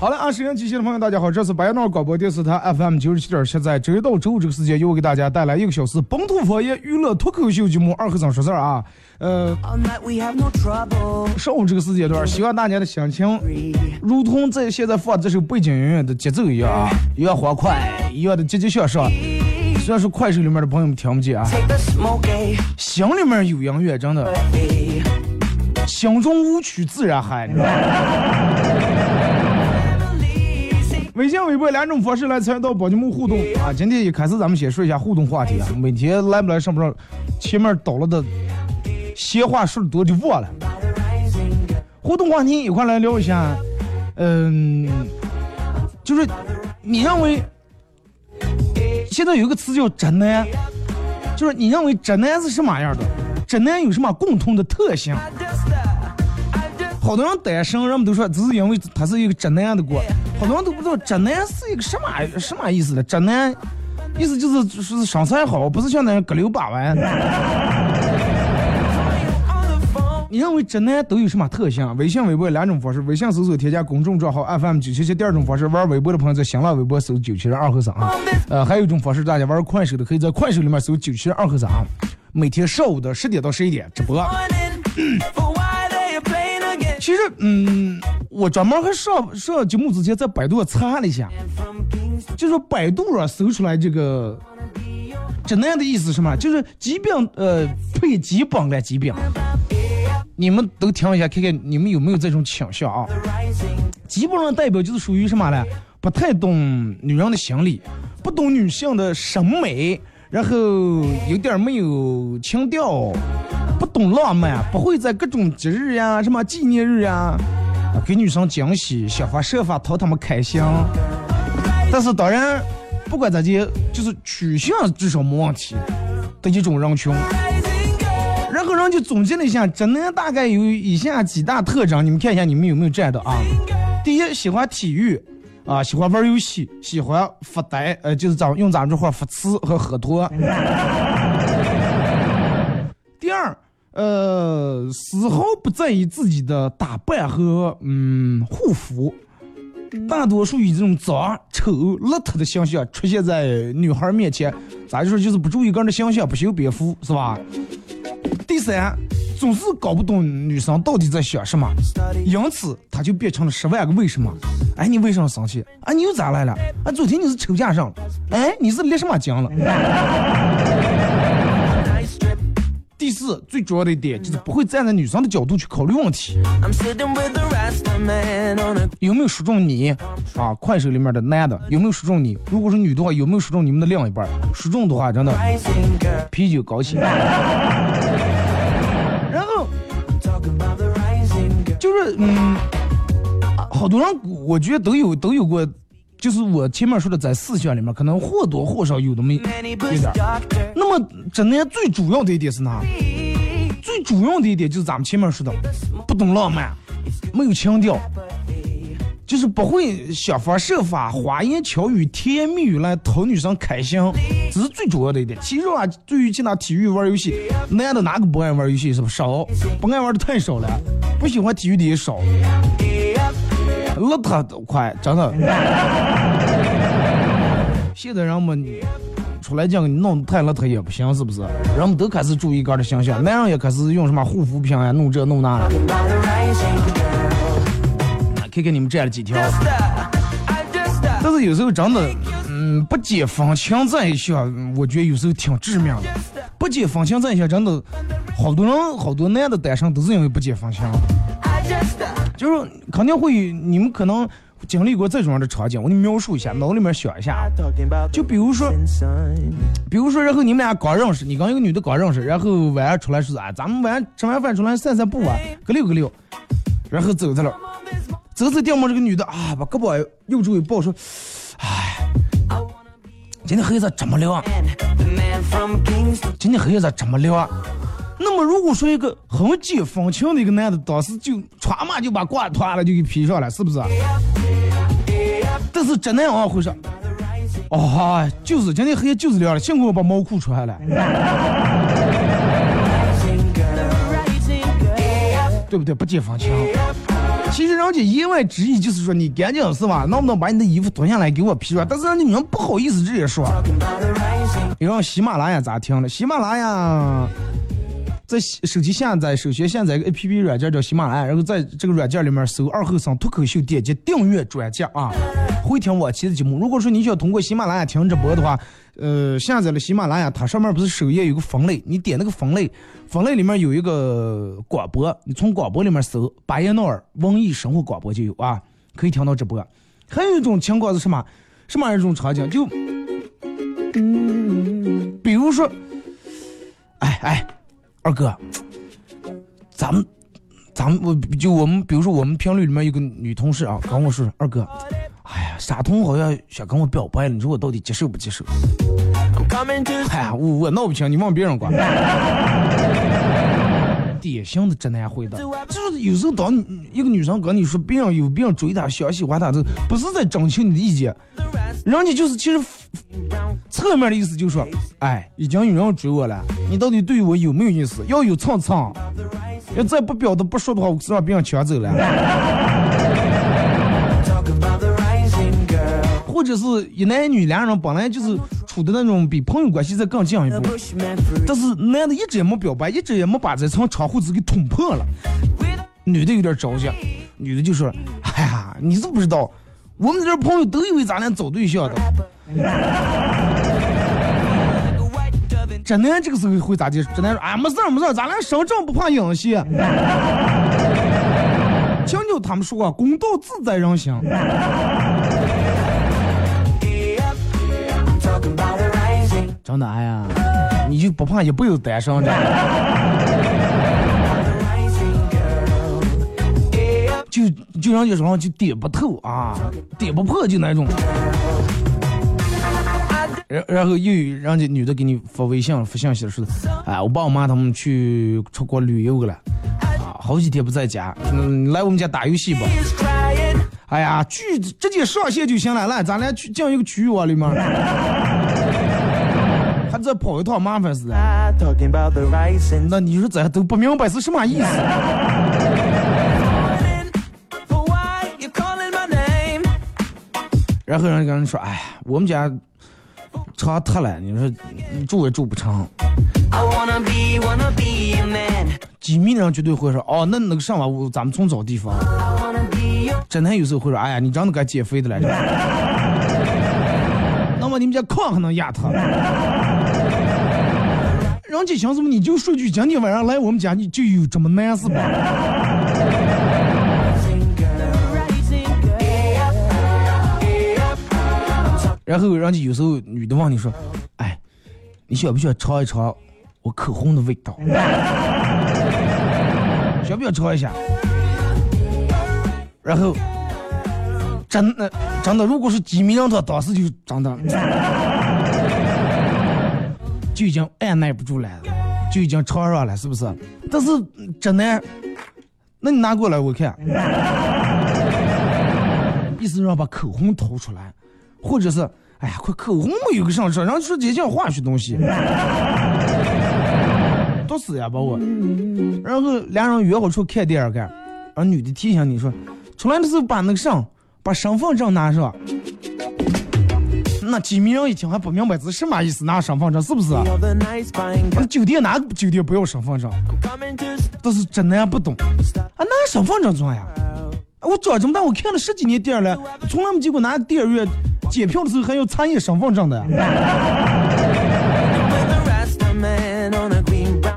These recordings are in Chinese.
好了，啊，收音机前的朋友，大家好，这是白杨广播电视台 FM 九十七点七，在周一到周五这个时间，又给大家带来一个小时本土方言娱乐脱口秀节目《二和尚说事儿》啊。呃，上午这个时间段，希望大家的心情如同在现在放这首背景音乐的节奏一样啊，一样欢快，一样的积极向上。虽然说快手里面的朋友们听不见啊，心里面有音乐，真的，心中无曲自然嗨。微信、微博两种方式来参与到宝节目互动啊！今天一开始咱们先说一下互动话题啊，每天来不来上不上，前面倒了的闲话说的多就忘了。互动话题一块来聊一下，嗯，就是你认为现在有个词叫“宅男”，就是你认为宅男是什么样的？宅男有什么共同的特性？好多人单身，人们都说只是因为他是一个宅男的过。好多人都不知道宅男是一个什么什么意思的。宅男意思就是是身材好，不是像那样割溜把玩。你认为直男都有什么特性？微信、微博两种方式：微信搜索添加公众账号 FM 九七七；第二种方式，玩微博的朋友在新浪微博搜九七二和尚啊。呃，还有一种方式，大家玩快手的可以在快手里面搜九七二和尚，每天上午的十点到十一点直播。其实，嗯，我专门还上上节目之前在百度查了一下，就是百度上搜出来这个“直男”的意思什么？就是疾病，呃，配疾病的疾病。你们都听一下，看看你们有没有这种倾向啊？基本上代表就是属于什么呢？不太懂女人的心理，不懂女性的审美，然后有点没有情调，不懂浪漫，不会在各种节日呀、什么纪念日呀，给女生惊喜，想方设法讨她们开心。但是当然，不管咋地，就是取向至少没问题的一种人群。然后人就总结了一下，真的大概有以下几大特征，你们看一下你们有没有这样的啊？第一，喜欢体育，啊，喜欢玩游戏，喜欢发呆，呃，就是咱用咱这话发痴和喝脱。第二，呃，丝毫不在意自己的打扮和嗯护肤，大多数以这种脏、丑、邋遢的形象出现在女孩面前，咋就说就是不注意个人的形象，不修边幅，是吧？第三，总是搞不懂女生到底在想什么，因此他就变成了十万个为什么。哎，你为什么生气？啊，你又咋来了？啊，昨天你是抽架上了？哎，你是裂什么筋了？第四，最主要的一点就是不会站在女生的角度去考虑问题。有没有说中你？啊，快手里面的男的有没有说中你？如果是女的话，有没有说中你们的另一半？说中的话，真的啤酒高兴。然后就是嗯，好多人我觉得都有都有过，就是我前面说的在四项里面，可能或多或少有那么一点。那么真的最主要的一点是哪？最主要的一点就是咱们前面说的，不懂浪漫，没有情调，就是不会想方设法花言巧语、甜言蜜语来讨女生开心，这是最主要的一点。其实啊，对于其他体育玩游戏，男的哪个不爱玩游戏？是不是少？不爱玩的太少了，不喜欢体育的也少。邋遢都快，真的。现在人们出来讲，你弄太邋遢也不行，是不是？人们都开始注意个人的形象，男人也开始用什么护肤品啊，弄这弄那了。看看你们占了几条。但是有时候真的，嗯，不解风情在一起，我觉得有时候挺致命的。不解风情在一起，真的，好多人，好多男的单身都是因为不解风情。就是肯定会，你们可能经历过这种样的场景，我给你描述一下，脑里面想一下。就比如说，比如说，然后你们俩刚认识，你跟一个女的刚认识，然后晚上出来说啊，咱们晚上吃完饭出来散散步啊，个溜个溜，然后走着了，走走掉嘛，这个女的啊，把胳膊右手一抱说，哎，今天黑夜咋这么亮？今天黑夜咋这么亮？那么如果说一个很解风情的一个男的，当时就歘嘛就把褂脱了就给披上了，是不是？但是真男啊会说，哦，就是今天黑夜就是亮了，幸亏我把毛裤穿了，对不对？不解风情。其实人家言外之意就是说你赶紧是吧？能不能把你的衣服脱下来给我披上？但是人家女人不好意思直接说。你让喜马拉雅咋听的？喜马拉雅。在手机下载，首先下载一个 A P P 软件叫喜马拉雅，然后在这个软件里面搜“二后生脱口秀”，点击订阅专辑啊，会听往期的节目。如果说你想通过喜马拉雅听直播的话，呃，下载了喜马拉雅，它上面不是首页有个分类，你点那个分类，分类里面有一个广播，你从广播里面搜“巴彦淖尔文艺生活广播”就有啊，可以听到直播。还有一种情况是什么？什么一种场景？就，比如说，哎哎。二哥，咱们，咱们我就我们，比如说我们频率里面有个女同事啊，跟我说，二哥，哎呀，傻通好像想跟我表白了，你说我到底接受不接受？哎呀，我我闹不清，你问别人管。典型的直男回答，就是有时候当一个女生跟你说别人有别人追她，想喜欢她，这不是在征求你的意见，人家就是其实侧面的意思就是说，哎，已经有人追我了，你到底对我有没有意思？要有蹭蹭，要再不表达不说的话，我是让别人抢走了。或者是一男一女两人本来就是处的那种比朋友关系再更进一步，但是男的一直也没表白，一直也没把这层窗户纸给捅破了，女的有点着急，女的就说：“哎呀，你是不知道，我们这朋友都以为咱俩找对象的。”只能这个时候会咋地？只能说哎，没事儿没事儿，咱俩身正不怕影戏。讲究他们说、公道自在人心。真的哎呀，你就不怕一辈子单身着？就就让你说就点不透啊，点不破就那种。然然后又有人家女的给你发微信发信息说，哎，我爸我妈他们去出国旅游了，啊，好几天不在家，嗯，来我们家打游戏吧。哎呀，去直接上线就行了，来，咱俩去进一个区域往里面，还再跑一趟麻烦死了。那你说这都不明白是什么意思？然后人跟人说，哎，我们家。车特了，你说你住也住不成。机密人绝对会说，哦，那那个上吧，我咱们从找地方。侦探有时候会说，哎呀，你长得该减肥的来着。那么你们家矿还能压他？人家想什么你就说句，今天晚上来我们家，你就有这么难是吧？然后人家有时候女的问你说：“哎，你想不想尝一尝我口红的味道？想不想尝一下？”然后真的真的，如果是机密让他当时就真的 就已经按耐不住来了，就已经尝上了，是不是？但是真的，那你拿过来我看，意思让把口红掏出来。或者是，哎呀，快口红没有个上车，然后说这些化学东西，毒死呀把我。然后两人约好处看电影看，让女的提醒你说，出来的时候把那个上，把身份证拿上。那机密人一听还不明白这是什么意思，拿身份证是不是？那酒店哪个酒店不要身份证？但是真的不懂，啊，拿身份证做呀？我长这么大，我看了十几年电影了，从来没见过拿电影院检票的时候还要查验身份证的。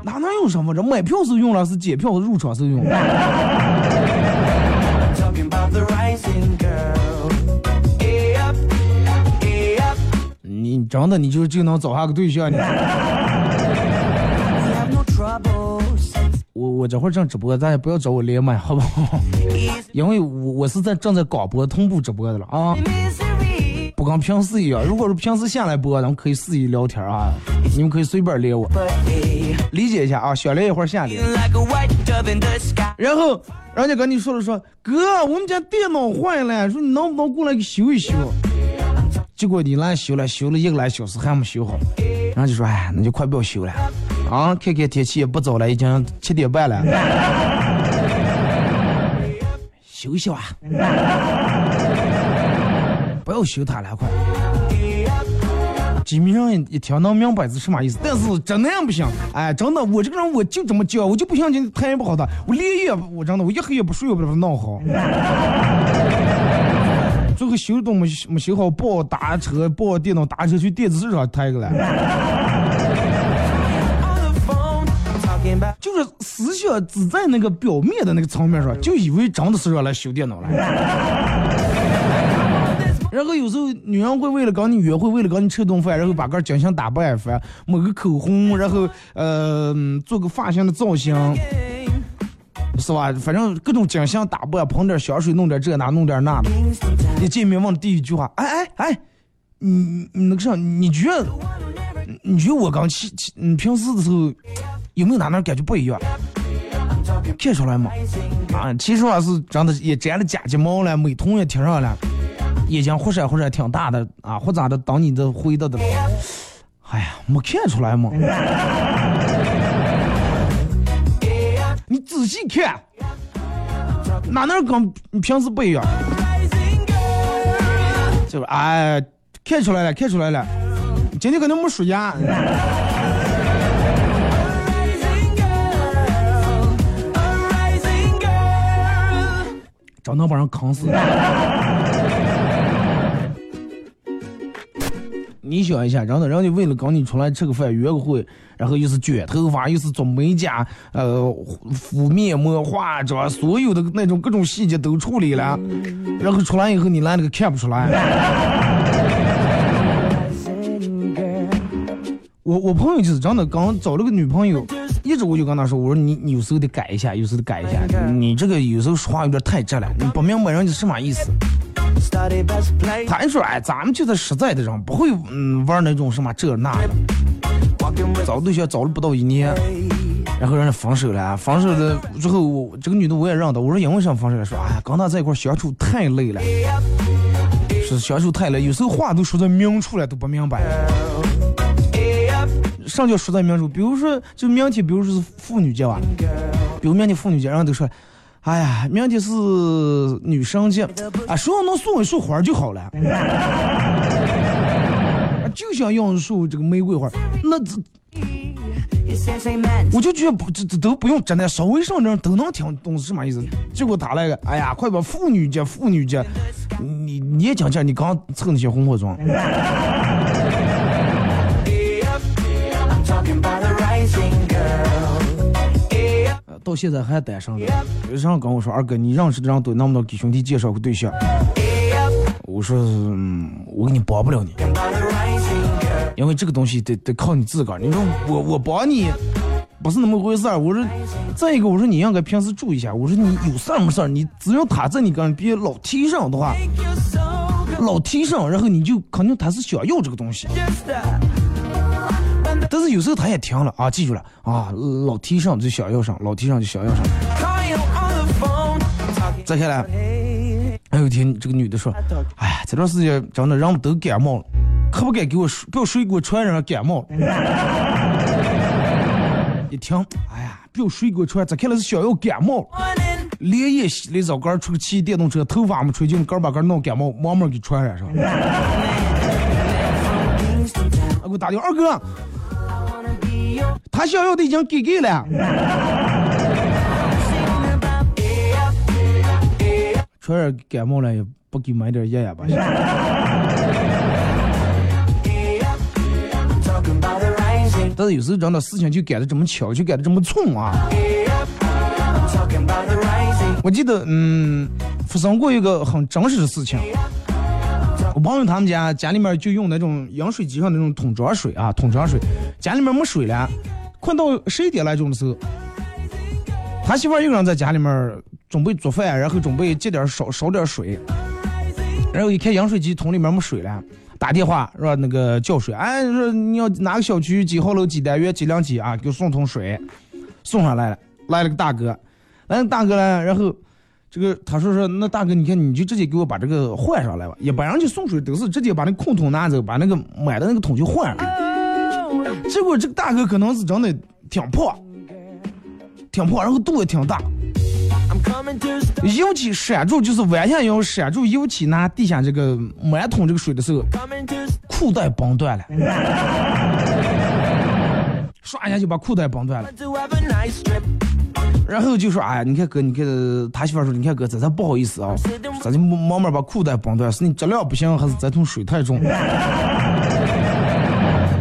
哪能用身份证？买票时用了，是检票和入场时用。你真的你就就能找下个对象呢？我我这会儿正直播，大家不要找我连麦，好不好？因为我我是在正在广播同步直播的了啊，不跟平时一样。如果是平时下来播，咱们可以肆意聊天啊，你们可以随便连我，理解一下啊。想连一会儿下连。然后人家跟你说了说，哥，我们家电脑坏了，说你能不能过来给修一修？结果你来修了，修了一个来小时还没修好，然后就说，哎，那就快不要修了。啊，看看天气也不早了，已经七点半了。休息吧，不要修它了，快。机密人一听能明白是什么意思，但是真那样不行。哎，真的，我这个人我就这么犟，我就不相信谈不好的，我连夜我真的我一黑夜不睡，我把它弄好。最后修都没没修好，抱打车，抱电脑打车去电子市场抬个来。就是思想只在那个表面的那个层面上，就以为真的是用来修电脑了。然后有时候女人会为了跟你约会，为了跟你吃顿饭，然后把个精心打扮一番，抹个口红，然后呃做个发型的造型，是吧？反正各种精心打扮，喷点香水，弄点这那，弄点那的。一见面问的第一句话，哎哎哎，你你那个啥，你觉得你觉得我刚去你平时的时候？有没有哪哪感觉不一样？看出来吗？啊，其实我是真的也粘了假睫毛了，美瞳也贴上了，眼睛忽闪忽闪挺大的啊，或咋的？当你的回答的，哎呀，没看出来吗？你仔细看，哪哪跟你平时不一样？就是哎，看出来了，看出来了，今天可能没数牙。真能把人坑死！你想一下，真的，人家为了跟你出来吃个饭、约个会，然后又是卷头发，又是做美甲，呃，敷面膜、化妆，所有的那种各种细节都处理了，然后出来以后，你连那个看不出来。我我朋友就是真的刚找了个女朋友，一直我就跟他说，我说你你有时候得改一下，有时候得改一下，你这个有时候说话有点太直了，你不明白人家什么意思。他还说，哎，咱们就是实在的人，不会嗯玩那种什么这那的。找对象找了不到一年，然后人家分手了。分手了之后，我这个女的我也认得。我说因为什么分手了？说哎呀，跟他在一块相处太累了，是相处太累，有时候话都说在明处了都不明白。上叫说在明处？比如说，就明天，比如说是妇女节吧，比如明天妇女节，人都说，哎呀，明天是女生节，啊，谁要能送一束花就好了。就想要一束这个玫瑰花，那这，我就觉得不这这都不用真的，稍微上点都能听懂是什么意思。结果打来个，哎呀，快把妇女节妇女节，你你也讲讲，你刚凑那些红火妆。到现在还单身的，有人跟我说，二哥，你认识的人都能不能给兄弟介绍个对象？我说，嗯，我给你帮不了你，因为这个东西得得靠你自个儿。你说我我帮你，不是那么回事儿。我说，再一个，我说你应该平时注意一下。我说你有事儿没事儿，你只要他在你跟别老提上的话，老提上，然后你就肯定他是想要这个东西。但是有时候他也停了啊，记住了啊，老提上就想要上，老提上就想要上。再下来，还有一天这个女的说：“哎呀，这段时间真的人们都感冒了，可不该给我不要水果传染感冒。”一听，哎呀，不要水果传，这看来是想要感冒。连夜洗了澡，刚出去骑电动车，头发没吹净，刚把刚弄感冒，慢慢给传染上。给我打电话，二哥。他想要的已经给给了，传染感冒了也不给买点药呀吧？但是有时候真的事情就改的这么巧，就改的这么冲啊！我记得，嗯，发生过一个很真实的事情。我朋友他们家家里面就用那种饮水机上那种桶装水啊，桶装水，家里面没水了。快到十一点来钟的时候，他媳妇一个人在家里面准备做饭，然后准备接点烧烧点水，然后一看饮水机桶里面没水了，打电话是吧？那个叫水，哎，说你要哪个小区几号楼几单元几两几啊？给我送桶水，送上来了，来了个大哥，来了大哥呢，然后这个他说说那大哥，你看你就直接给我把这个换上来吧，一般人就送水都是直接把那空桶拿走，把那个买的那个桶就换上。结果这个大哥可能是真的挺破，挺破，然后肚子挺大，尤其闪住就是弯下腰闪住尤其拿地下这个满桶这个水的时候，裤带绑断了，唰一下就把裤带绑断了，然后就说哎呀，你看哥，你看他媳妇说，你看哥，咱咱不好意思啊，咱就慢慢把裤带绑断，是你质量不行，还是这桶水太重？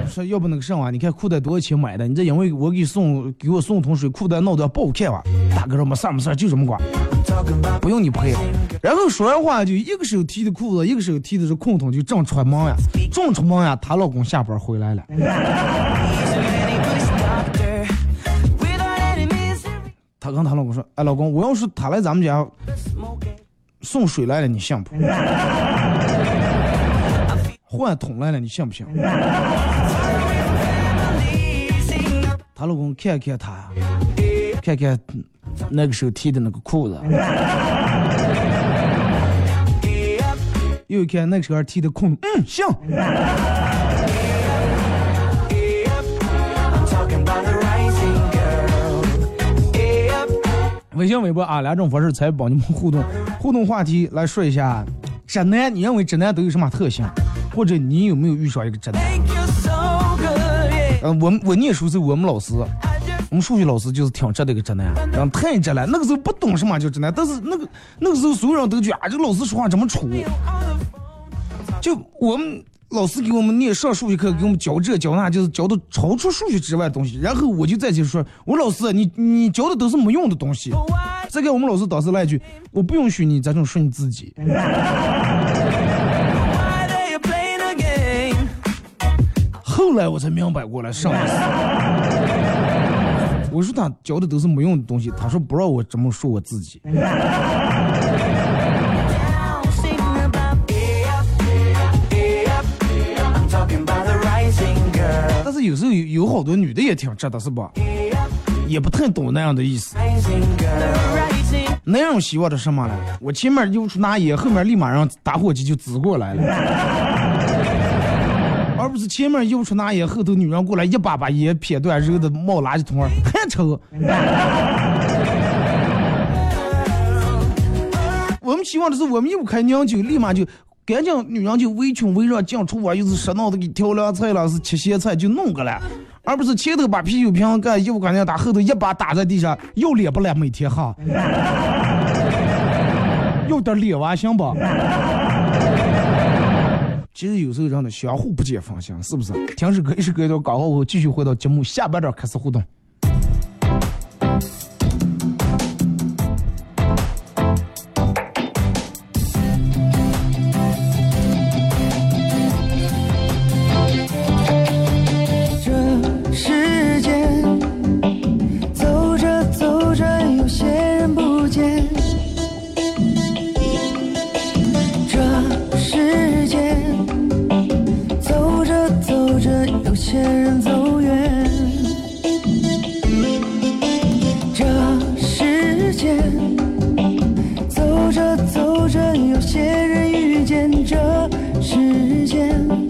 说要不那个什么，你看裤带多少钱买的？你这因为我给送给我送桶水，裤带闹得不好看吧？大哥说没事没事，就这么管，不用你赔。然后说完话就一个手提的裤子，一个手提的是空桶，就正出门呀，正出门呀，她老公下班回来了。跟她老公说：“哎，老公，我要是他来咱们家送水来了，你信不？换桶来了，你信不信？”她老公看看她，看看那个时候提的那个裤子，又一看那个时候提的裤，嗯，行。微信、微博啊，两种方式才帮你们互动。互动话题来说一下，直男，你认为直男都有什么特性？或者你有没有遇上一个直男？嗯，我我念书时候，我们老师，我们数学老师就是挺直的一个直男，然后太直了。那个时候不懂什么叫直男，但是那个那个时候所有人都觉得啊，这个老师说话怎么粗。就我们老师给我们念上数学课，给我们教这教那，就是教的超出数学之外的东西。然后我就再去说，我老师，你你教的都是没用的东西。再给我们老师当时来一句，我不允许你这种说你自己。后来我才明白过来什么意思。我说他教的都是没用的东西，他说不让我这么说我自己。有时候有有好多女的也挺直的，是吧？也不太懂那样的意思。那样希望的什么呢？我前面又出拿烟，后面立马让打火机就滋过来了，而不是前面又出拿烟，后头女人过来一把把烟撇断，扔的冒垃圾桶儿，很丑。我们希望的是，我们又开酿酒，立马就赶紧女人就围裙围上进厨房，又是拾脑子给调凉菜了，是切咸菜就弄个了。而不是前头把啤酒瓶盖一不干净打，后头一把打在地上，又脸不脸每天哈，有点脸娃行不？其实有时候让的相互不解放心，是不是？停止歌一首歌一段广告后，继续回到节目下半段开始互动。恋着时间。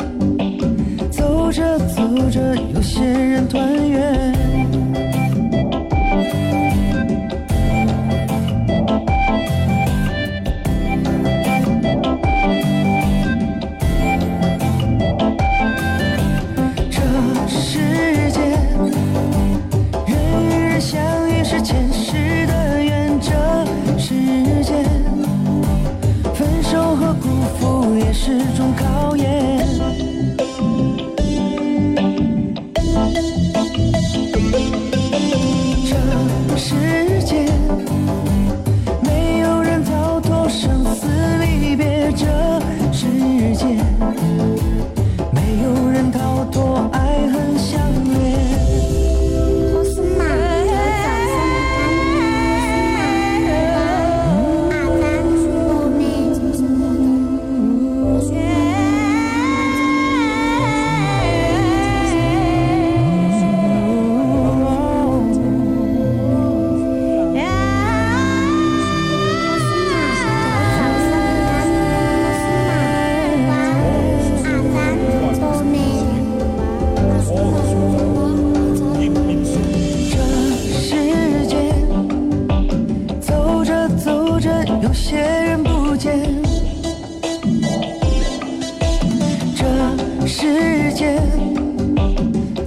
时间。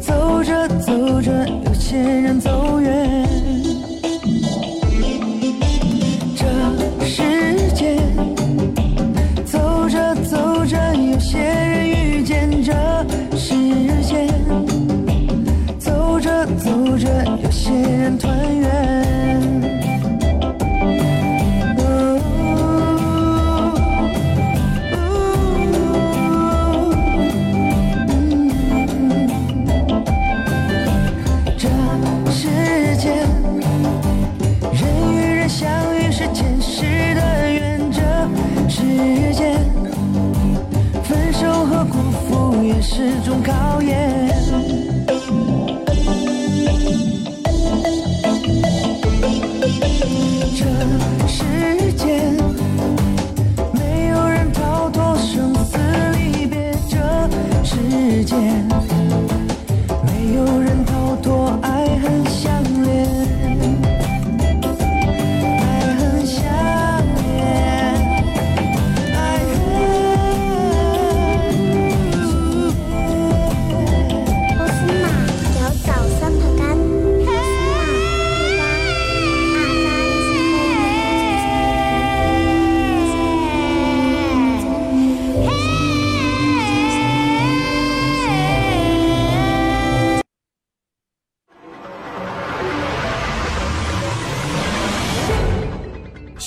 走着走着有些人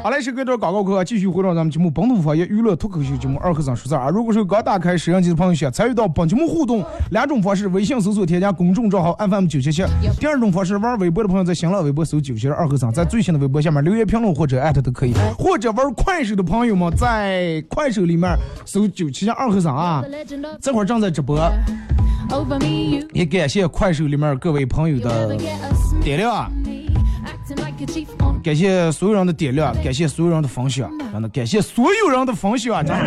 好嘞，是跟着广告课继续回到咱们节目《本土方言娱乐脱口秀节目》二和尚说事儿啊！如果是刚打开摄像机的朋友，想参与到本节目互动，两种方式：微信搜索添加公众账号 FM 九七七；第二种方式，玩微博的朋友在新浪微博搜九七二和尚，在最新的微博下面留言评论或者艾特都可以；或者玩快手的朋友们在快手里面搜九七二和尚啊，这会儿正在直播，也感谢快手里面各位朋友的点亮。感谢所有人的点亮，感谢所有人的分享，真的感谢所有人的分享，真的。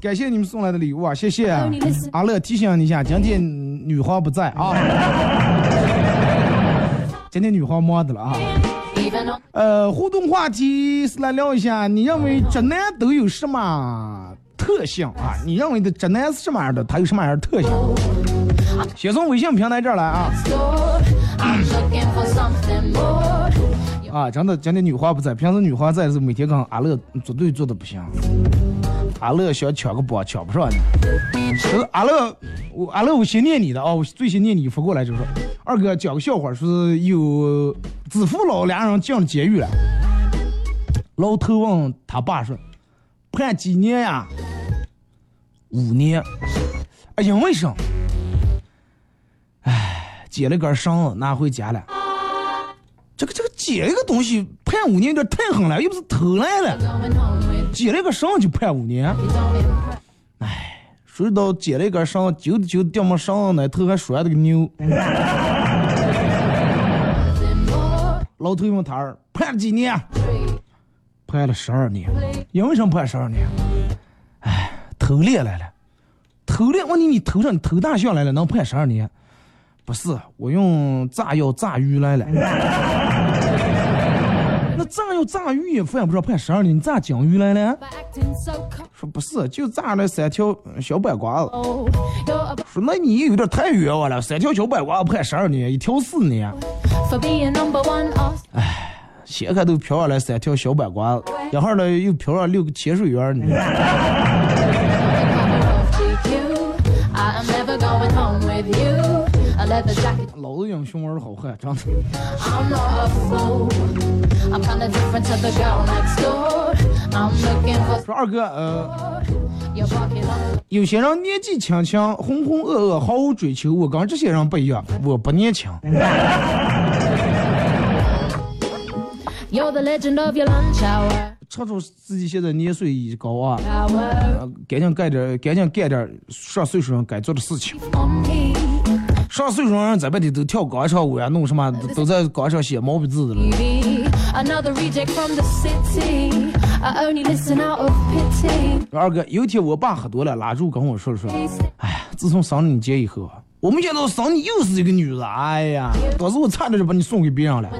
感谢你们送来的礼物啊，谢谢。阿乐提醒你一下，今天女皇不在啊，今天女皇忙的了啊。呃，互动话题是来聊一下，你认为直男都有什么特性啊？你认为的直男是什么样的？他有什么样的特性？先从微信平台这儿来啊。啊，真的，今天女皇不在，平时女皇在是每天跟阿乐组队做的不行。阿乐想抢个包，抢不上呢。阿乐，我阿乐，我先念你的啊，我最先念你发过来就说，二哥讲个笑话，说是有子父老俩人进了监狱了，老头问他爸说，判几年呀？五年。哎因，为什么？捡了根绳拿回家了，这个这个捡一个东西判五年有点太狠了，又不是偷来的，捡了一个绳就判五年，哎，谁知道捡了一根绳子，揪着揪着掉没绳那头还拴了个牛，老头问他儿判了几年？判了十二年，因为什么判十二年？哎，偷猎来了，偷猎，问题你偷上你偷大象来了，能判十二年？不是，我用炸药炸鱼来了。那炸药炸鱼也犯不着判十二年，你炸鲸鱼来了？说不是，就炸了三条小白瓜子。说那你有点太冤枉了，三条小白瓜子判十二年，一条四年。哎，先开都飘上来三条小白瓜子，然后呢又飘上六个潜水员呢。老子英雄儿好汉，真的。说二哥，呃，有些人年纪轻轻，浑浑噩噩，毫无追求。我跟这些人不一样，我不年轻。瞅瞅自己现在年岁已高啊，赶紧干点，赶紧干点上岁数人该做的事情。上岁数人在外地都跳广场舞呀，弄什么都在广场写毛笔字的了。二哥，有一天我爸喝多了，拉住跟我说了说，哎呀，自从生了你姐以后，我没想到生你又是一个女人，哎呀，当时我差点就把你送给别人了。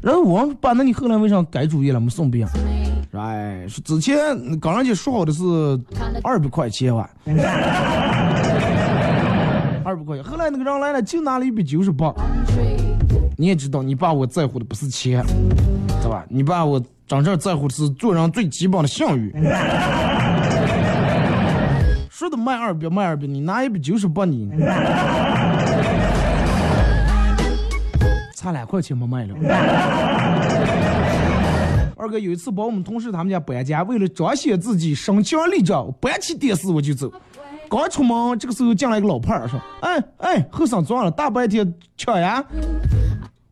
然后我爸，那你后来为啥改主意了，没送别人？哎，之前跟人家说好的是二百块钱吧。二百块钱，后来那个人来了，就拿了一百九十八。你也知道，你爸我在乎的不是钱，对吧？你爸我真正在乎的是做人最基本的信誉。说的卖二百卖二百，你拿一百九十八你，差两块钱没卖了。二哥有一次帮我们同事他们家搬家，为了彰显自己身强力壮，搬起电视我就走。刚出门，这个时候进来一个老派儿说：“哎哎，后生撞了，大白天抢呀！”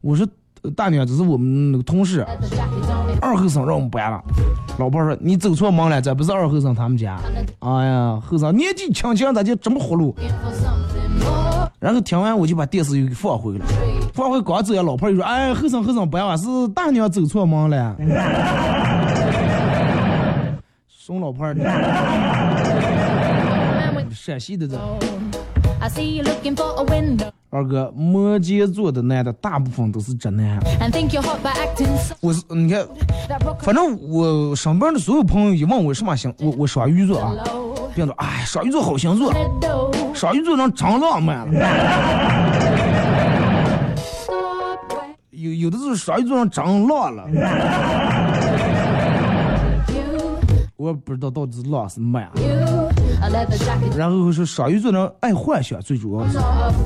我说：“大娘，这是我们那个同事，二后生让我们搬了。”老伴儿说：“你走错门了，这不是二后生他们家。”哎呀，后生年纪轻轻咋就这么活路？然后听完我就把电视又给放回了，放回刚走呀，老伴儿又说：“哎，后生后生，搬啊，是大娘走错门了。”送老伴儿的，陕西的这。二哥，摩羯座的男的大部分都是直男。我是你看，反正我身边的所有朋友一问我什么星，我我双鱼座啊，别人说哎，双鱼座好星座，双鱼座人真浪漫了。有有的是双鱼座人长浪了。我不知道到底是浪是慢。然后是双鱼座人爱幻想，最主要是，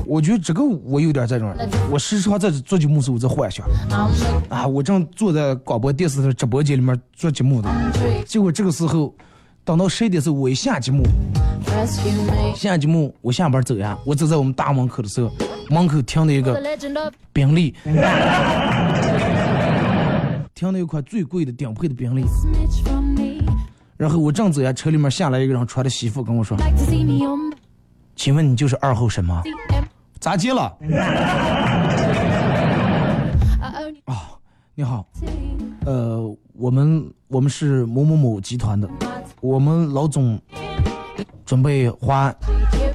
我觉得这个我有点这种，我时常在做节目时候在幻想，啊，我正坐在广播电视的直播间里面做节目的，结果这个时候，等到十一点时候我一下节目，下节目我下班走呀，我走在我们大门口的时候，门口停了一个宾利，停了一款最贵的顶配的宾利。然后我正走呀，车里面下来一个人，穿的西服跟我说：“请问你就是二后生吗？咋接了？”啊，你好，呃，我们我们是某某某集团的，我们老总准备花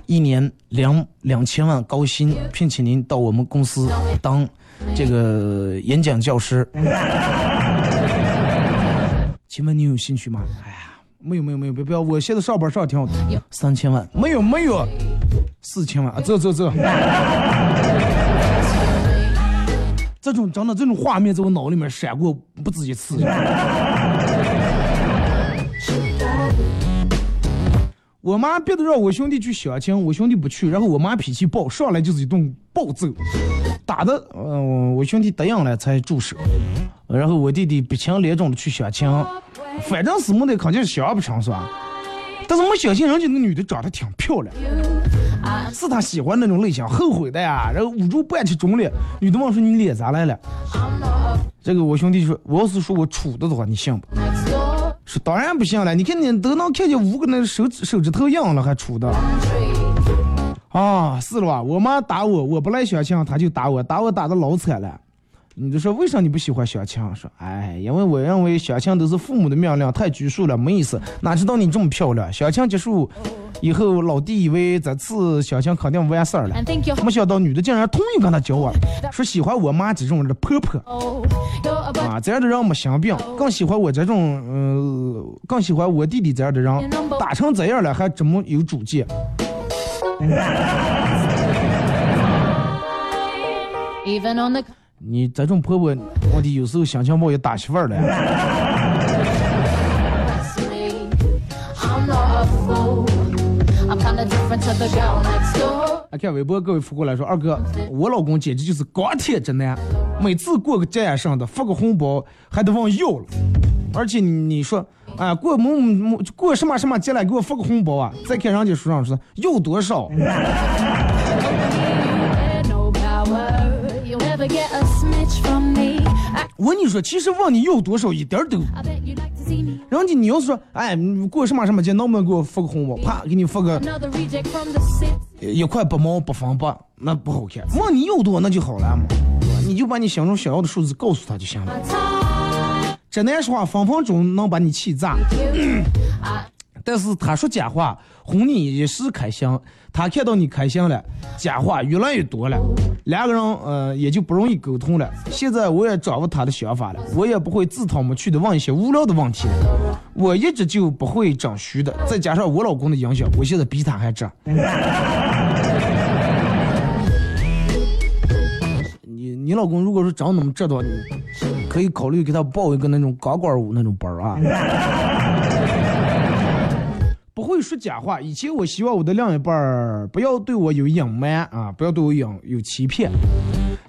一年两两千万高薪聘请您到我们公司当这个演讲教师，请问你有兴趣吗？哎呀。没有没有没有，别不要！我现在上班上挺好的，三千万没有没有，四千万啊！走走走，这种真的这种画面在我脑里面闪过不止一次。我妈逼着让我兄弟去相亲，我兄弟不去，然后我妈脾气暴，上来就是一顿暴揍，打的嗯我兄弟答应了才住手，然后我弟弟鼻青脸肿的去相亲。反正是没得，肯定是想不成是吧？但是没相信人家那女的长得挺漂亮，是他喜欢那种类型，后悔的呀。然后捂住半起肿脸，女的问说你脸咋来了？这个我兄弟说，我要是说我处的的话，你信不？说当然不信了，你看你都能看见五个那手手指头硬了还处的？啊，是了吧？我妈打我，我不来相亲，她就打我，打我打的老惨了。你就说为啥你不喜欢相亲？说哎，因为我认为相亲都是父母的命令，太拘束了，没意思。哪知道你这么漂亮？相亲结束以后，老弟以为这次相亲肯定完事儿了，没想到女的竟然同意跟他交往，说喜欢我妈这种的婆婆啊，这样的人没心病，更喜欢我这种嗯，更喜欢我弟弟这样的人，打成这样了还这么有主见。你这种婆婆，我的有时候想想冒也打媳妇儿了。啊，看微博各位发过来说，二哥，我老公简直就是钢铁直男，每次过个节什么的，发个红包还得问要了，而且你说，啊，过某某过什么什么节了，给我发个红包啊？再看人家书上说要多少。我跟你说，其实问你有多少一点都。人家你要是说，哎，过什么什么节，能不能给我发个红包？啪，给你发个一块八毛八分八，那不好看。问你要多那就好了嘛，你就把你心中想要的数字告诉他就行了。这男说话分分钟能把你气炸。但是他说假话哄你一时开心，他看到你开心了，假话越来越多了，两个人呃也就不容易沟通了。现在我也掌握他的想法了，我也不会自讨没趣的问一些无聊的问题了。我一直就不会整虚的，再加上我老公的影响，我现在比他还正。你你老公如果说长那么正的话，你可以考虑给他报一个那种钢管舞那种班啊。不会说假话。以前我希望我的另一半儿不要对我有隐瞒啊，不要对我有有欺骗。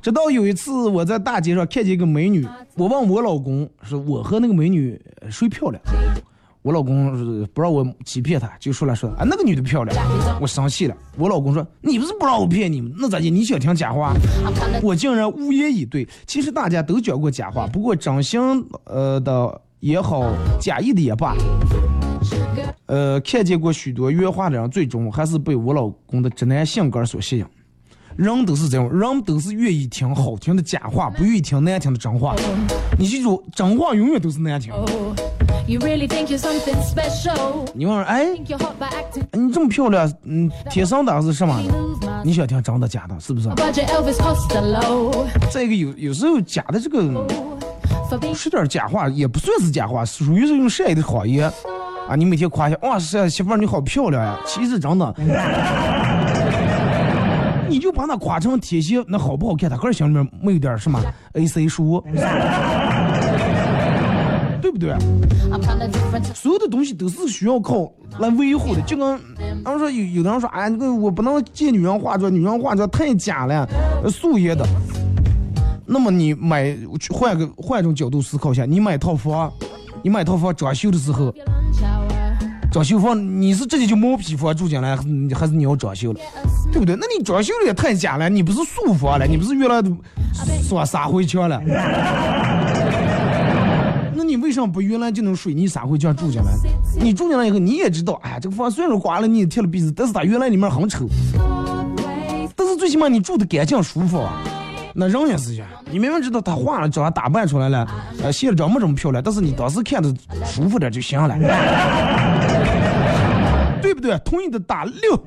直到有一次我在大街上看见一个美女，我问我老公说我和那个美女谁漂亮？我老公是不让我欺骗他，就说了说啊那个女的漂亮，我生气了。我老公说你不是不让我骗你吗？那咋的？你想听假话？我竟然无言以对。其实大家都讲过假话，不过真心呃的也好，假意的也罢，呃，看见过许多原话的人，最终还是被我老公的直男性格所吸引。人都是这样，人都是愿意听好听的假话，不愿意听难听的真话。你记住，真话永远都是难听。你问哎，你这么漂亮，嗯，天生的还是什么？你想听真的假的，是不是？再一个有有时候假的这个，说点假话也不算是假话，属于是用善意的谎言啊。你每天夸一下，哇塞，媳妇儿你好漂亮呀，其实真的。你就把它夸成贴心，那好不好看？他个人心里面没有点什么 A C 数，对不对？所有的东西都是需要靠来维护的。就跟他们说有有的人说，哎，那个我不能借女人化妆，女人化妆太假了，素颜的。那么你买换个换一种角度思考一下，你买套房，你买套房装修的时候。装修房，你是直接就毛坯房住进来，还是你要装修了，对不对？那你装修的也太假了，你不是素房了，你不是原来刷撒灰墙了？那你为什么不原来就能水泥撒灰墙住进来？你住进来以后，你也知道，哎，这个房虽然说刮了，你也贴了壁纸，但是它原来里面很丑。但是最起码你住的干净舒服啊。那人也是一样，你明明知道他化了妆打扮出来了，呃，卸了妆没这么漂亮，但是你当时看着舒服点就行了，对不对？同意的打六。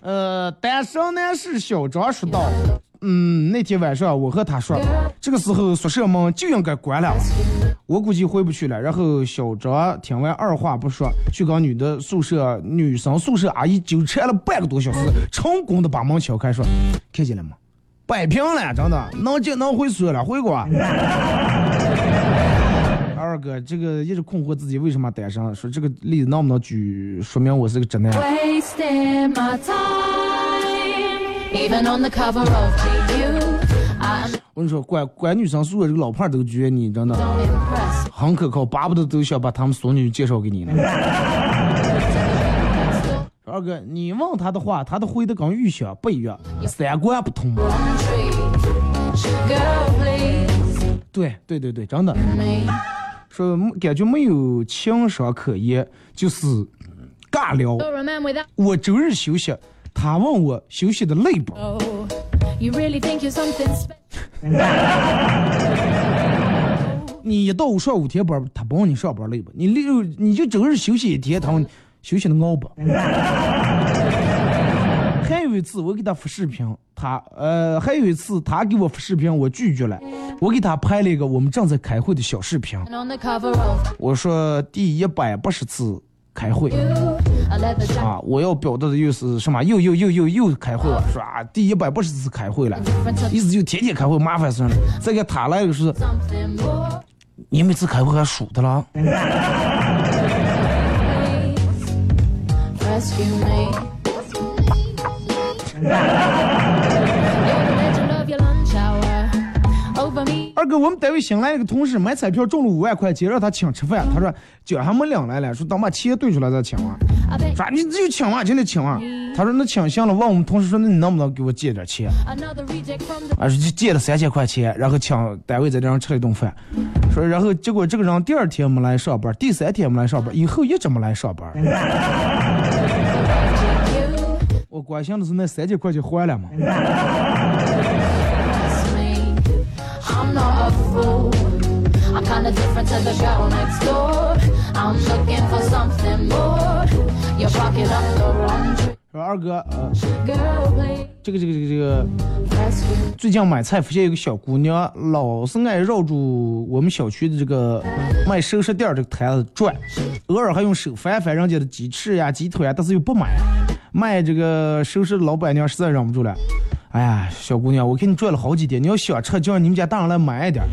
呃，单身男士小张说道。嗯，那天晚上我和他说，这个时候宿舍门就应该关了，我估计回不去了。然后小张听完二话不说，去跟女的宿舍女生宿舍阿姨纠缠了半个多小时，成功的把门敲开，说看见了吗？摆平了，真的能进能回宿舍了，回过。二哥，这个一直困惑自己为什么单身，说这个例子能不能举说明我是个直男？我跟你说，管管女生宿舍这个老胖都觉得你真的很可靠，巴不得都想把他们孙女介绍给你呢。二哥，你问他的话，他的回答跟预想不一样，三观不同。对对对对，真的。说感觉没有情商可言，就是尬聊。我周日休息。他问我休息的累不？你一到五上五天班，他不问你上班累不？你六你就整日休息一天，他问休息的熬不？还有一次我给他发视频，他呃还有一次他给我发视频，我拒绝了，我给他拍了一个我们正在开会的小视频，我说第一百八十次。开会啊！我要表达的又是什么？又又又又又开会了，是吧？第一百八十次开会了，意思就天天开会，麻烦死了。再给他来个是，你每次开会还数的了？二哥，我们单位新来一个同事，买彩票中了五万块钱，让他请吃饭。他说奖还没领来了，说等把钱兑出来再请啊。说你只有请啊，真的请啊。他说那请行了，问我们同事说那你能不能给我借点钱？啊，就借了三千块钱，然后请单位在这上吃了一顿饭。说然后结果这个人第二天没来上班，第三天没来上班，以后一直没来上班。我关心的是那三千块钱还了吗？说二哥，呃，这个这个这个这个，最近买菜发现有个小姑娘，老是爱绕住我们小区的这个卖熟食店这个摊子转，偶尔还用手翻翻人家的鸡翅呀、鸡腿啊，但是又不买。卖这个熟食的老板娘实在忍不住了，哎呀，小姑娘，我给你转了好几天，你要想吃，叫你们家大人来买一点。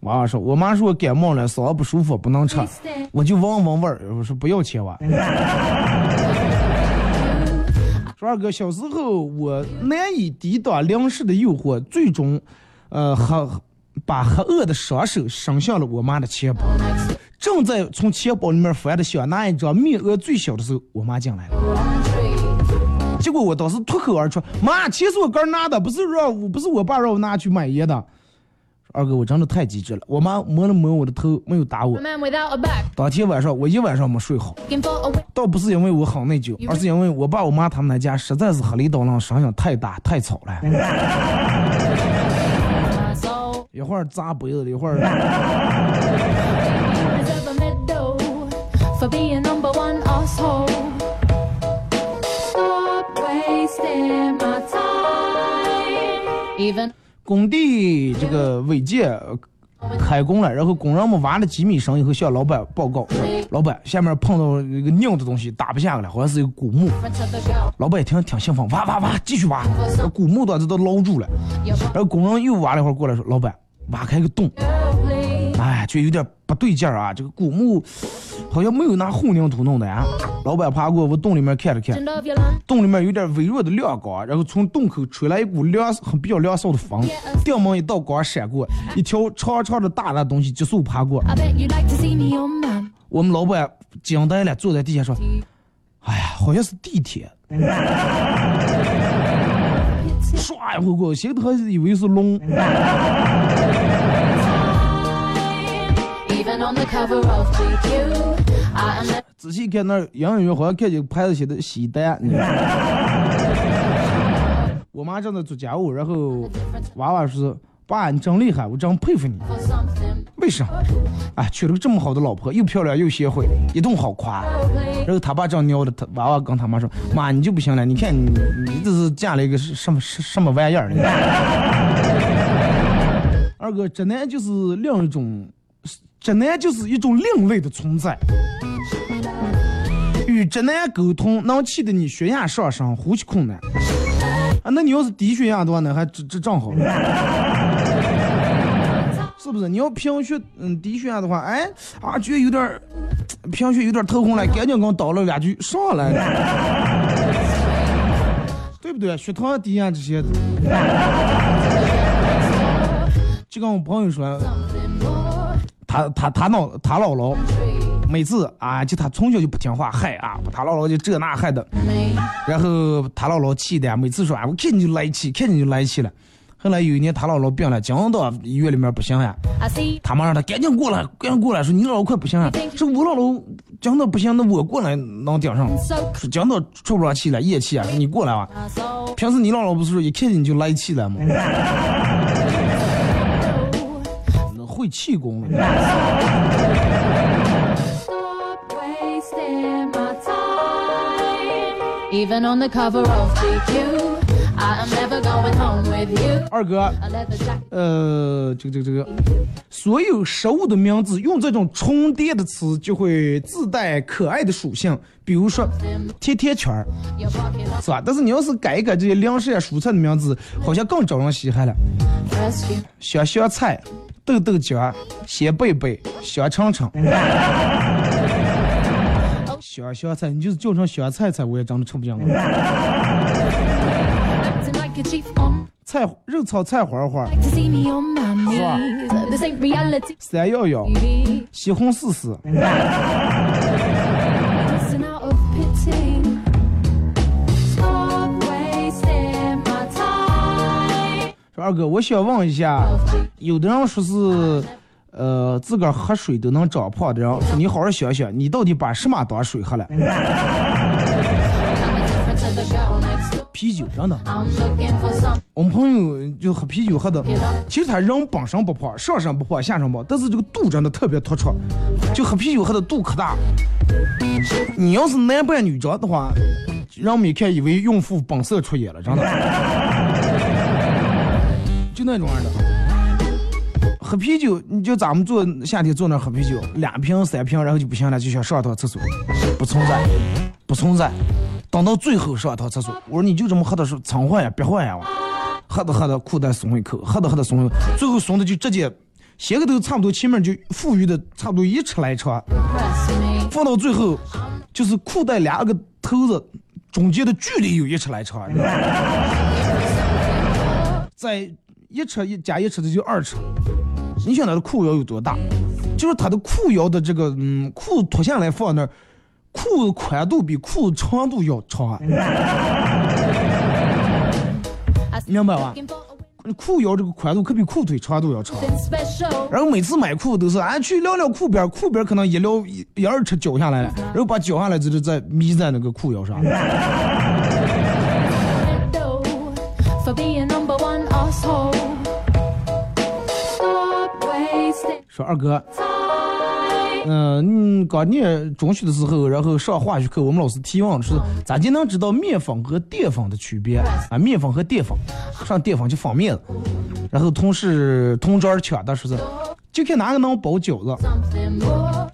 我妈说，我妈说我感冒了，嗓子不舒服，不能吃，我就闻闻味儿，我说不要钱哇。说二哥，小时候我难以抵挡粮食的诱惑，最终，呃，和把黑恶的双手伸向了我妈的钱包。正在从钱包里面翻的想拿一张面额最小的时候，我妈进来了。结果我当时脱口而出：“妈，钱是我哥拿的，不是让我不是我爸让我拿去买烟的。”二哥，我真的太机智了。我妈摸了摸我的头，没有打我。当天晚上我一晚上没睡好，倒不是因为我很内疚，而是因为我爸我妈他们那家实在是黑里刀浪，声音太大太吵了。一会儿砸杯子，一会儿。工地这个违建开工了，然后工人们挖了几米深以后向老板报告，老板下面碰到一个硬的东西打不下来，好像是一个古墓。老板一听挺兴奋，挖挖挖，继续挖，古墓端子都捞住了。然后工人又挖了一会儿过来说，老板挖开个洞，哎，就有点不对劲儿啊，这个古墓。好像没有拿混凝土弄的呀。老板爬过我洞里面看了看，洞里面有点微弱的亮光，然后从洞口吹来一股凉、很比较凉爽的风。顶门一道光闪过，一条长长的大的东西急速爬过。我们老板惊呆了，坐在地下说：“哎呀，好像是地铁。”唰一会过，心头还以为是龙。仔细看那隐隐约好像看见牌子写的西单。我妈正在做家务，然后娃娃说：“爸，你真厉害，我真佩服你。”为啥？哎，娶了个这么好的老婆，又漂亮又贤惠，一顿好夸。然后他爸正尿的，他娃娃跟他妈说：“妈，你就不行了，你看你，你这是嫁了一个什么什么玩意儿？”二哥，这男就是另一种。直男就是一种另类的存在，与直男沟通能气得你血压上升、呼吸困难。啊，那你要是低血压的话，那还这这正好，是不是？你要贫血，嗯，低血压的话，哎，啊，觉得有点贫血，有点头昏了，赶紧给我叨了两句上来，对不对？血糖低啊这些，就跟我朋友说。他他他姥他姥姥每次啊，就他从小就不听话，害啊，他姥姥就这那害的，然后他姥姥气的，每次说啊，我看你就来气，看你就来气了。后来有一年他姥姥病了，讲到医院里面不行呀，他妈让他赶紧过来，赶紧过来，说你姥姥快不行了，说我姥姥讲到不行，那我过来能顶上，说讲到出不上气了，咽气啊，说你过来吧。平时你姥姥不是说一看见你就来气了吗？会气功了。二哥，呃，这个这个这个，所有食物的名字用这种重叠的词就会自带可爱的属性，比如说甜甜圈儿，是吧？但是你要是改一改这些粮食呀、蔬菜的名字，好像更招人稀罕了。香香菜。豆豆浆、鲜贝贝、香肠肠、香香菜，你就是叫成香菜菜，我也真的吃不进了。菜肉炒菜花花，是吧？三幺幺，西红柿丝。二哥，我想问一下，有的人说是，呃，自个儿喝水都能长胖的人，说你好好想想，你到底把什么当水喝了？啤酒真的，我们朋友就喝啤酒喝的，其实他人本身不胖，上身不胖，下身胖，但是这个肚真的特别突出，就喝啤酒喝的肚可大。你要是男扮女装的话，让们看以为孕妇本色出演了，真的。就那种样的，喝啤酒，你就咱们坐夏天坐那喝啤酒，两瓶三瓶，然后就不行了，就想上趟厕所，不存在，不存在，等到最后上趟厕所，我说你就这么喝的时候，常换呀，别换呀，喝着喝着裤带松一口，喝着喝着松一口，最后松的就直接鞋个头差不多前面就富裕的差不多一尺来长，放到最后就是裤带两个头子中间的距离有一尺来长，在 一尺一加一尺的就二尺。你想他的裤腰有多大？就是他的裤腰的这个嗯，裤脱下来放那儿，裤子宽度比裤子长度要长，明白吧？裤腰这个宽度可比裤腿长度要长。然后每次买裤子都是俺去撩撩裤边，裤边可能一撩一一二尺绞下来了，然后把绞下来就是再眯在那个裤腰上。说二哥，嗯，你刚念中学的时候，然后上化学课，我们老师提问是咋就能知道面粉和淀粉的区别啊？面粉和淀粉，上淀粉就方面了。然后同事同桌抢的说是，就看哪个能包饺子。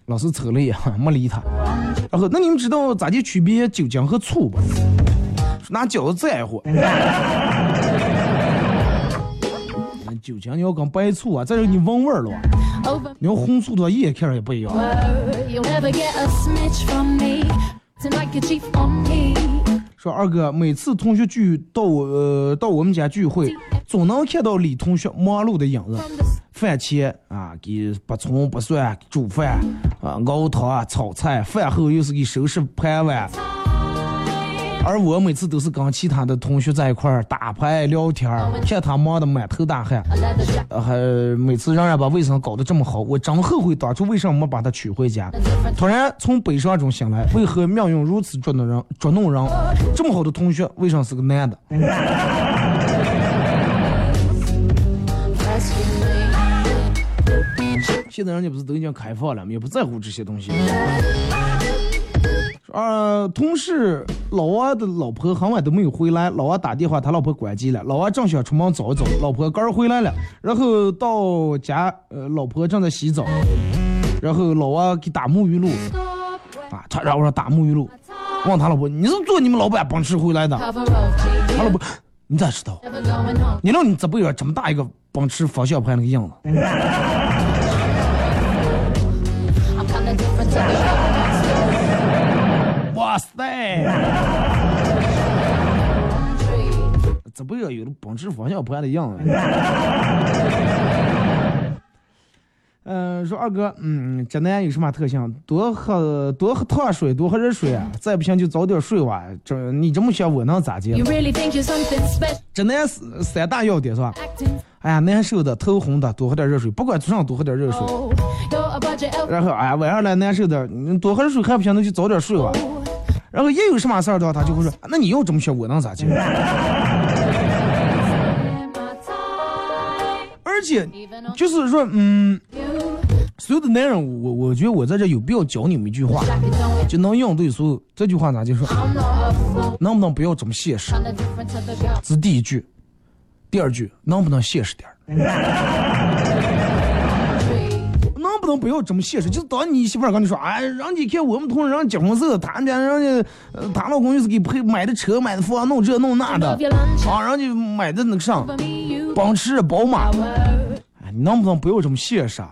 老师瞅了一眼，没理他。然后那你们知道咋就区别酒精和醋不？拿饺子在乎。酒精你要跟白醋啊，再有你闻味儿了。你要红醋的话，一眼看着也不一样。说二哥，每次同学聚到我呃到我们家聚会，总能看到李同学忙碌的影子。饭前啊，给不葱不蒜煮饭啊，熬汤炒菜，饭后又是给收拾盘碗。而我每次都是跟其他的同学在一块儿打牌聊天儿，看他忙得满头大汗，还每次让人把卫生搞得这么好，我真后悔当初为什么没把他娶回家。突然从悲伤中醒来，为何命运如此捉弄人？捉弄人，这么好的同学，为什么是个男的？现在人家不是都已经开放了，也不在乎这些东西。呃，同事老王的老婆很晚都没有回来，老王打电话，他老婆关机了。老王正想出门走一走，老婆刚回来了，然后到家，呃，老婆正在洗澡，然后老王给打沐浴露，啊，他让我说打沐浴露，问他老婆，你是坐你们老板奔驰回来的？他老婆，你咋知道？你让你这不样这么大一个奔驰方向盘那个样子？哇塞！这不要有了奔驰方向盘的样子。嗯，说二哥，嗯，这男有什么特性？多喝多喝烫水，多喝热水啊！再不行就早点睡哇！这你这么想，我能咋接？这男三大要点是吧？哎呀，难受的，头红的，多喝点热水，不管早上多喝点热水。然后哎呀，晚上来难受的，多喝热水还不行，那就早点睡吧。然后一有什么事儿的话，他就会说：“ 那你要这么想，我能咋接？”而且就是说，嗯，所有的男人，我我觉得我在这有必要教你们一句话，就能应对所有。这句话咋就说？能不能不要这么现实？这是第一句。第二句，能不能现实点能不能不要这么现实？就是当你媳妇儿跟你说，哎，让你看我们同事让结婚时候，他家人家，她老公就是给配买的车、买的房、弄这弄那的，啊，人家买的那个啥，奔驰、宝马，哎，你能不能不要这么现实？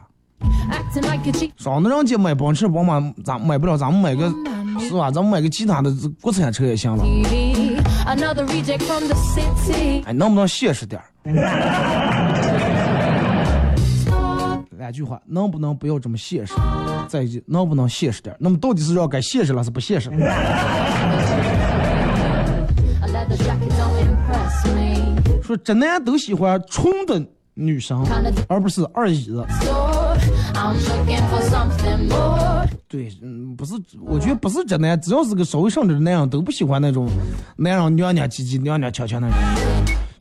上的人家买奔驰、宝马，咱买不了，咱们买个，是吧？咱们买个其他的国产车也行了。哎，能不能现实点 两句话，能不能不要这么现实？再一句，能不能现实点那么到底是要该现实了，是不现实？说真男都喜欢冲的女生，而不是二姨子。对，嗯，不是，我觉得不是真男，只要是个稍微上点的男人，都不喜欢那种男人娘娘唧唧、娘娘腔腔那种。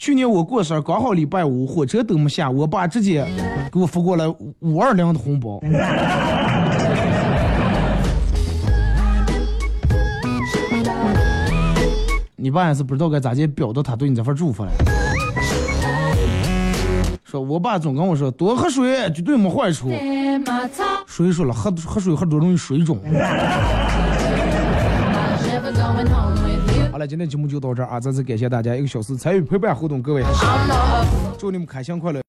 去年我过生日，刚好礼拜五，火车都没下，我爸直接给我发过来五二零的红包。你爸也是不知道该咋介表达他对你这份祝福了。说我爸总跟我说多喝水绝对没坏处。谁说了喝喝水喝多容易水肿？今天节目就到这儿啊！再次感谢大家一个小时参与陪伴互动，各位，祝你们开心快乐。